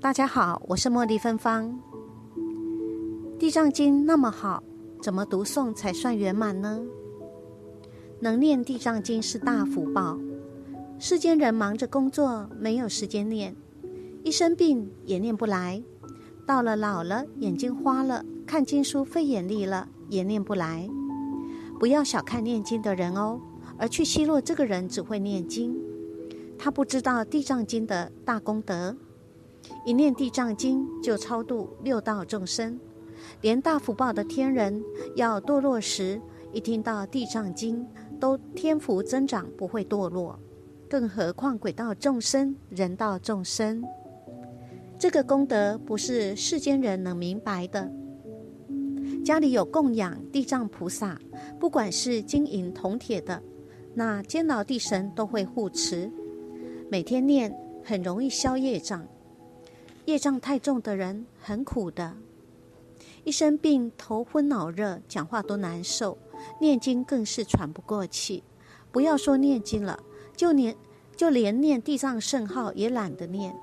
大家好，我是茉莉芬芳。地藏经那么好，怎么读诵才算圆满呢？能念地藏经是大福报。世间人忙着工作，没有时间念；一生病也念不来；到了老了，眼睛花了，看经书费眼力了，也念不来。不要小看念经的人哦，而去奚落这个人只会念经，他不知道地藏经的大功德。一念地藏经就超度六道众生，连大福报的天人要堕落时，一听到地藏经都天福增长，不会堕落。更何况鬼道众生、人道众生，这个功德不是世间人能明白的。家里有供养地藏菩萨，不管是金银铜铁的，那监牢地神都会护持。每天念很容易消业障。业障太重的人很苦的，一生病头昏脑热，讲话都难受，念经更是喘不过气。不要说念经了，就连就连念地藏圣号也懒得念，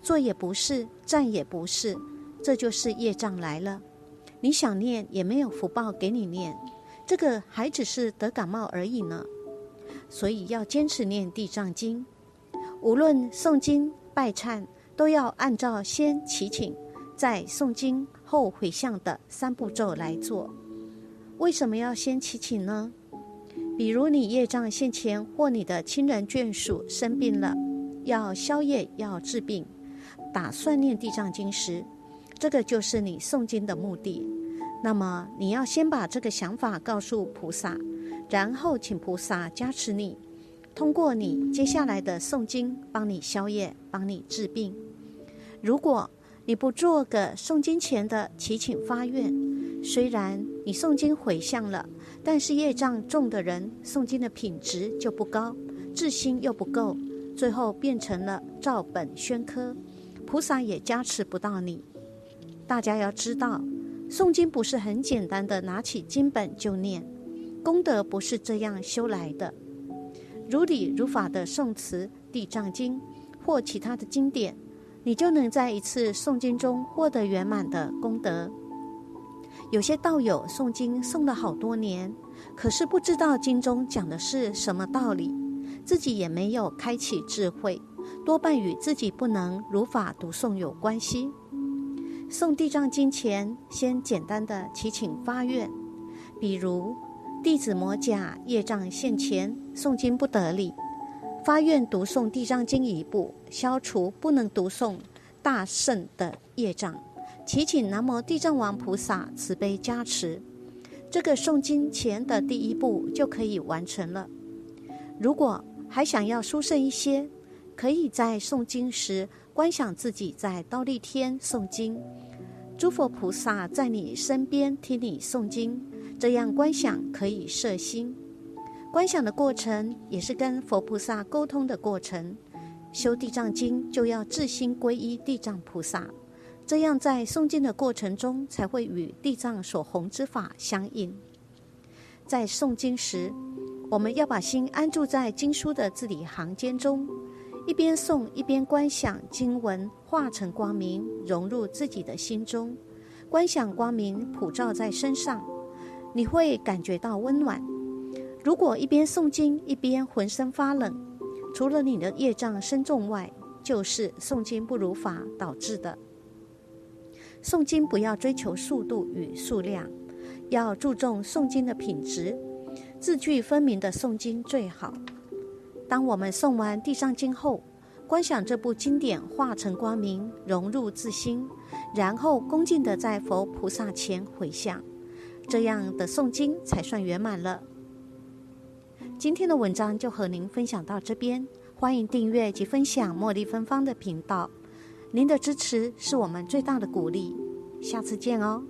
坐也不是，站也不是，这就是业障来了。你想念也没有福报给你念，这个还只是得感冒而已呢。所以要坚持念地藏经，无论诵经拜忏。都要按照先祈请，再诵经后回向的三步骤来做。为什么要先祈请呢？比如你业障现前，或你的亲人眷属生病了，要消业要治病，打算念地藏经时，这个就是你诵经的目的。那么你要先把这个想法告诉菩萨，然后请菩萨加持你，通过你接下来的诵经，帮你消业，帮你治病。如果你不做个诵经前的祈请发愿，虽然你诵经回向了，但是业障重的人诵经的品质就不高，自心又不够，最后变成了照本宣科，菩萨也加持不到你。大家要知道，诵经不是很简单的拿起经本就念，功德不是这样修来的。如理如法的诵词《地藏经》或其他的经典。你就能在一次诵经中获得圆满的功德。有些道友诵经诵了好多年，可是不知道经中讲的是什么道理，自己也没有开启智慧，多半与自己不能如法读诵有关系。诵地藏经前，先简单的祈请发愿，比如弟子魔甲业障现前，诵经不得力。发愿读诵地藏经一部，消除不能读诵大圣的业障，祈请南无地藏王菩萨慈悲加持，这个诵经前的第一步就可以完成了。如果还想要殊胜一些，可以在诵经时观想自己在刀立天诵经，诸佛菩萨在你身边听你诵经，这样观想可以摄心。观想的过程也是跟佛菩萨沟通的过程。修地藏经就要自心皈依地藏菩萨，这样在诵经的过程中才会与地藏所弘之法相应。在诵经时，我们要把心安住在经书的字里行间中，一边诵一边观想经文化成光明，融入自己的心中。观想光明普照在身上，你会感觉到温暖。如果一边诵经一边浑身发冷，除了你的业障深重外，就是诵经不如法导致的。诵经不要追求速度与数量，要注重诵经的品质，字句分明的诵经最好。当我们诵完地藏经后，观想这部经典化成光明，融入自心，然后恭敬的在佛菩萨前回向，这样的诵经才算圆满了。今天的文章就和您分享到这边，欢迎订阅及分享茉莉芬芳的频道，您的支持是我们最大的鼓励，下次见哦。